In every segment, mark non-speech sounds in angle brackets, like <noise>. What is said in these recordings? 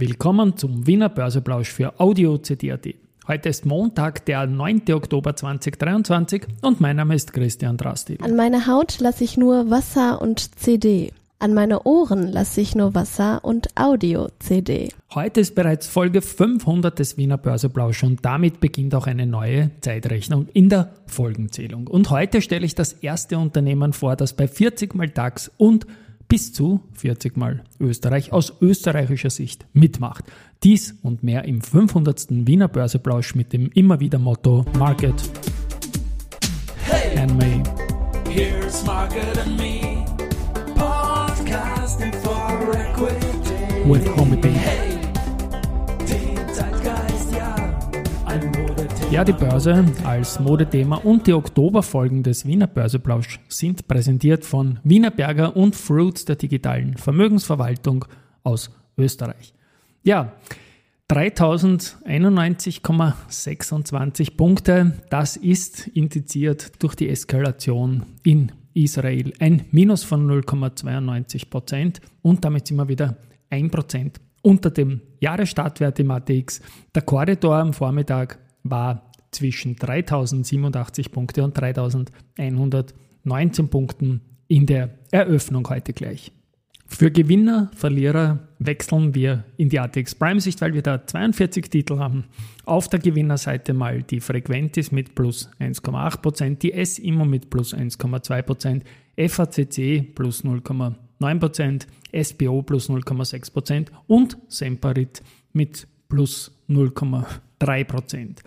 Willkommen zum Wiener Börseplausch für Audio CD.at. Heute ist Montag, der 9. Oktober 2023 und mein Name ist Christian Drasti. An meine Haut lasse ich nur Wasser und CD. An meine Ohren lasse ich nur Wasser und Audio-CD. Heute ist bereits Folge 500 des Wiener Börseplausch und damit beginnt auch eine neue Zeitrechnung in der Folgenzählung. Und heute stelle ich das erste Unternehmen vor, das bei 40 mal DAX und bis zu 40 mal Österreich aus österreichischer Sicht mitmacht. Dies und mehr im 500. Wiener Börseplausch mit dem immer wieder Motto Market hey, and Me. Here's Market and Me. with Homie B. Ja, die Börse als Modethema und die Oktoberfolgen des Wiener Börseplausch sind präsentiert von Wiener Berger und Fruits der digitalen Vermögensverwaltung aus Österreich. Ja, 3091,26 Punkte, das ist indiziert durch die Eskalation in Israel. Ein Minus von 0,92 Prozent und damit sind wir wieder 1 Prozent unter dem Jahresstartwert im ATX. Der Korridor am Vormittag war zwischen 3087 Punkte und 3119 Punkten in der Eröffnung heute gleich. Für Gewinner, Verlierer wechseln wir in die ATX Prime Sicht, weil wir da 42 Titel haben. Auf der Gewinnerseite mal die Frequentis mit plus 1,8%, die S-Immo mit plus 1,2%, FACC plus 0,9%, SBO plus 0,6% und Semperit mit plus 0,3%.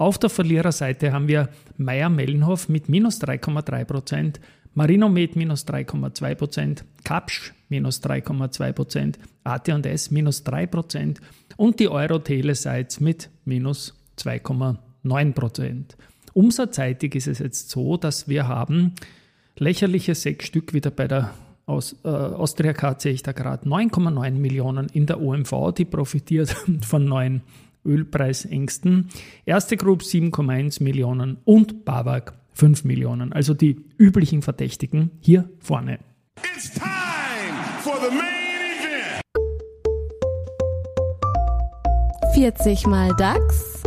Auf der Verliererseite haben wir Meier-Mellenhof mit minus 3,3%, Marinomed minus 3,2%, Kapsch minus 3,2%, AT&S minus 3% und die Euro-Telesites mit minus 2,9%. Umsatzseitig ist es jetzt so, dass wir haben lächerliche sechs Stück wieder bei der aus äh, Austria Card sehe ich da gerade 9,9 Millionen in der OMV, die profitiert <laughs> von neuen Ölpreisängsten. Erste Group 7,1 Millionen und BAWAG 5 Millionen. Also die üblichen Verdächtigen hier vorne. It's time for the main event. 40 mal DAX.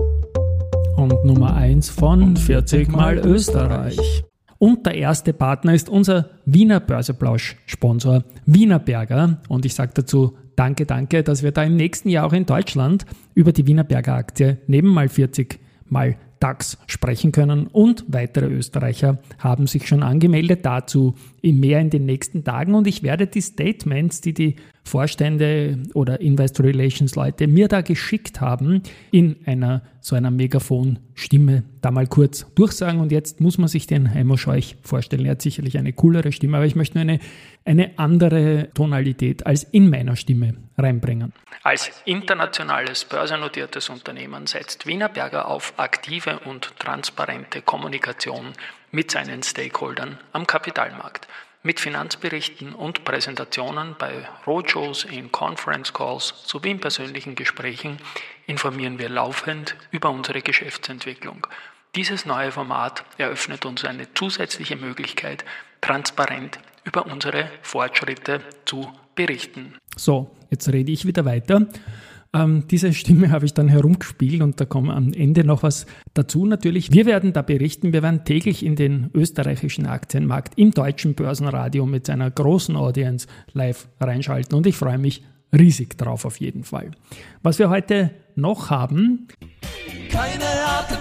Und Nummer 1 von 40 mal Österreich. Und der erste Partner ist unser Wiener Börseplausch-Sponsor Wienerberger. Und ich sage dazu danke, danke, dass wir da im nächsten Jahr auch in Deutschland über die Wienerberger Aktie neben mal 40 mal DAX sprechen können. Und weitere Österreicher haben sich schon angemeldet dazu mehr in den nächsten Tagen. Und ich werde die Statements, die die Vorstände oder Investor Relations Leute mir da geschickt haben, in einer so einer Megafon-Stimme da mal kurz durchsagen. Und jetzt muss man sich den Heimo Scheuch vorstellen. Er hat sicherlich eine coolere Stimme, aber ich möchte nur eine, eine andere Tonalität als in meiner Stimme reinbringen. Als internationales börsennotiertes Unternehmen setzt Wienerberger auf aktive und transparente Kommunikation mit seinen Stakeholdern am Kapitalmarkt mit Finanzberichten und Präsentationen bei Roadshows, in Conference Calls sowie in persönlichen Gesprächen informieren wir laufend über unsere Geschäftsentwicklung. Dieses neue Format eröffnet uns eine zusätzliche Möglichkeit, transparent über unsere Fortschritte zu berichten. So, jetzt rede ich wieder weiter. Ähm, diese Stimme habe ich dann herumgespielt und da kommt am Ende noch was dazu natürlich. Wir werden da berichten, wir werden täglich in den österreichischen Aktienmarkt im deutschen Börsenradio mit seiner großen Audience live reinschalten und ich freue mich riesig drauf auf jeden Fall. Was wir heute noch haben. Keine harte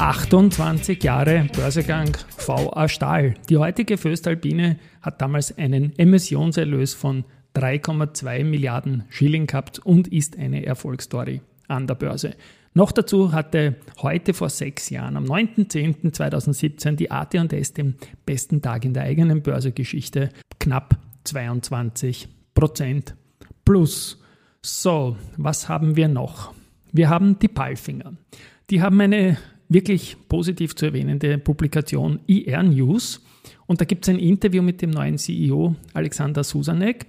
28 Jahre Börsegang VA Stahl. Die heutige Föstalpine hat damals einen Emissionserlös von 3,2 Milliarden Schilling gehabt und ist eine Erfolgsstory an der Börse. Noch dazu hatte heute vor sechs Jahren, am 9.10.2017, die AT&S den besten Tag in der eigenen Börsegeschichte, knapp 22 Prozent plus. So, was haben wir noch? Wir haben die Palfinger. Die haben eine wirklich positiv zu erwähnende Publikation IR News. Und da gibt es ein Interview mit dem neuen CEO Alexander Susanek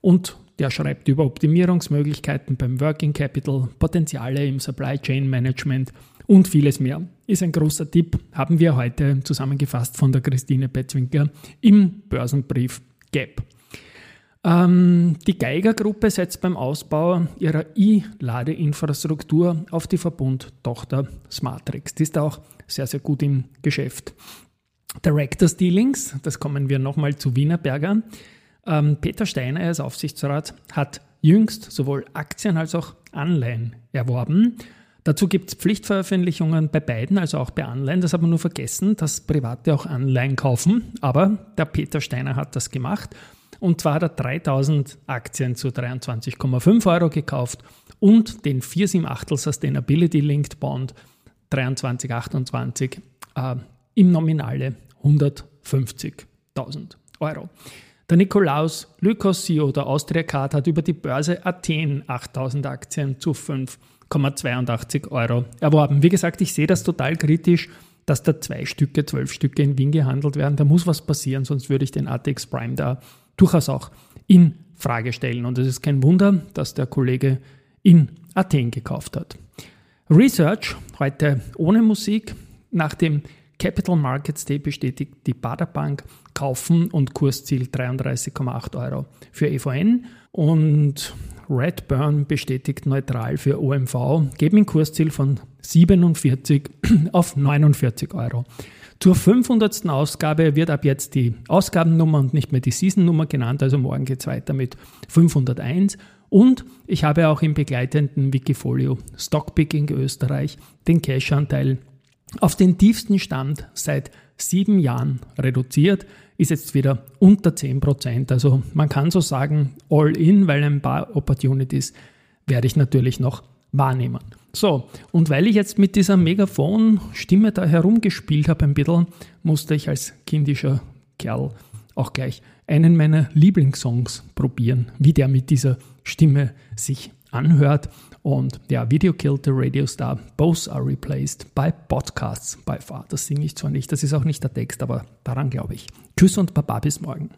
und der schreibt über Optimierungsmöglichkeiten beim Working Capital, Potenziale im Supply Chain Management und vieles mehr. Ist ein großer Tipp, haben wir heute zusammengefasst von der Christine Betzwinker im Börsenbrief Gap. Ähm, die Geiger-Gruppe setzt beim Ausbau ihrer E-Ladeinfrastruktur auf die Verbundtochter Smartrex. Die ist auch sehr, sehr gut im Geschäft. Directors Dealings, das kommen wir nochmal zu Wienerberger. Ähm, Peter Steiner als Aufsichtsrat hat jüngst sowohl Aktien als auch Anleihen erworben. Dazu gibt es Pflichtveröffentlichungen bei beiden, also auch bei Anleihen. Das hat man nur vergessen, dass Private auch Anleihen kaufen. Aber der Peter Steiner hat das gemacht. Und zwar hat er 3000 Aktien zu 23,5 Euro gekauft und den 478 Sustainability Linked Bond 2328 äh, im Nominale 150.000 Euro. Der Nikolaus Lykos, CEO der Austria Card, hat über die Börse Athen 8000 Aktien zu 5,82 Euro erworben. Wie gesagt, ich sehe das total kritisch, dass da zwei Stücke, zwölf Stücke in Wien gehandelt werden. Da muss was passieren, sonst würde ich den ATX Prime da durchaus auch in Frage stellen. Und es ist kein Wunder, dass der Kollege in Athen gekauft hat. Research, heute ohne Musik, nach dem Capital Markets Day bestätigt die Baderbank kaufen und Kursziel 33,8 Euro für EVN und Redburn bestätigt neutral für OMV, geben ein Kursziel von 47 <clears throat> auf 49 Euro. Zur 500. Ausgabe wird ab jetzt die Ausgabennummer und nicht mehr die Seasonnummer genannt, also morgen geht es weiter mit 501. Und ich habe auch im begleitenden Wikifolio Stockpicking Österreich den Cash-Anteil auf den tiefsten Stand seit sieben Jahren reduziert, ist jetzt wieder unter 10%. Also man kann so sagen, all in, weil ein paar Opportunities werde ich natürlich noch wahrnehmen. So, und weil ich jetzt mit dieser Megafon-Stimme da herumgespielt habe ein bisschen, musste ich als kindischer Kerl auch gleich einen meiner Lieblingssongs probieren, wie der mit dieser Stimme sich anhört. Und ja, Video Killed the Radio Star, both are replaced by podcasts by far. Das singe ich zwar nicht, das ist auch nicht der Text, aber daran glaube ich. Tschüss und Baba bis morgen.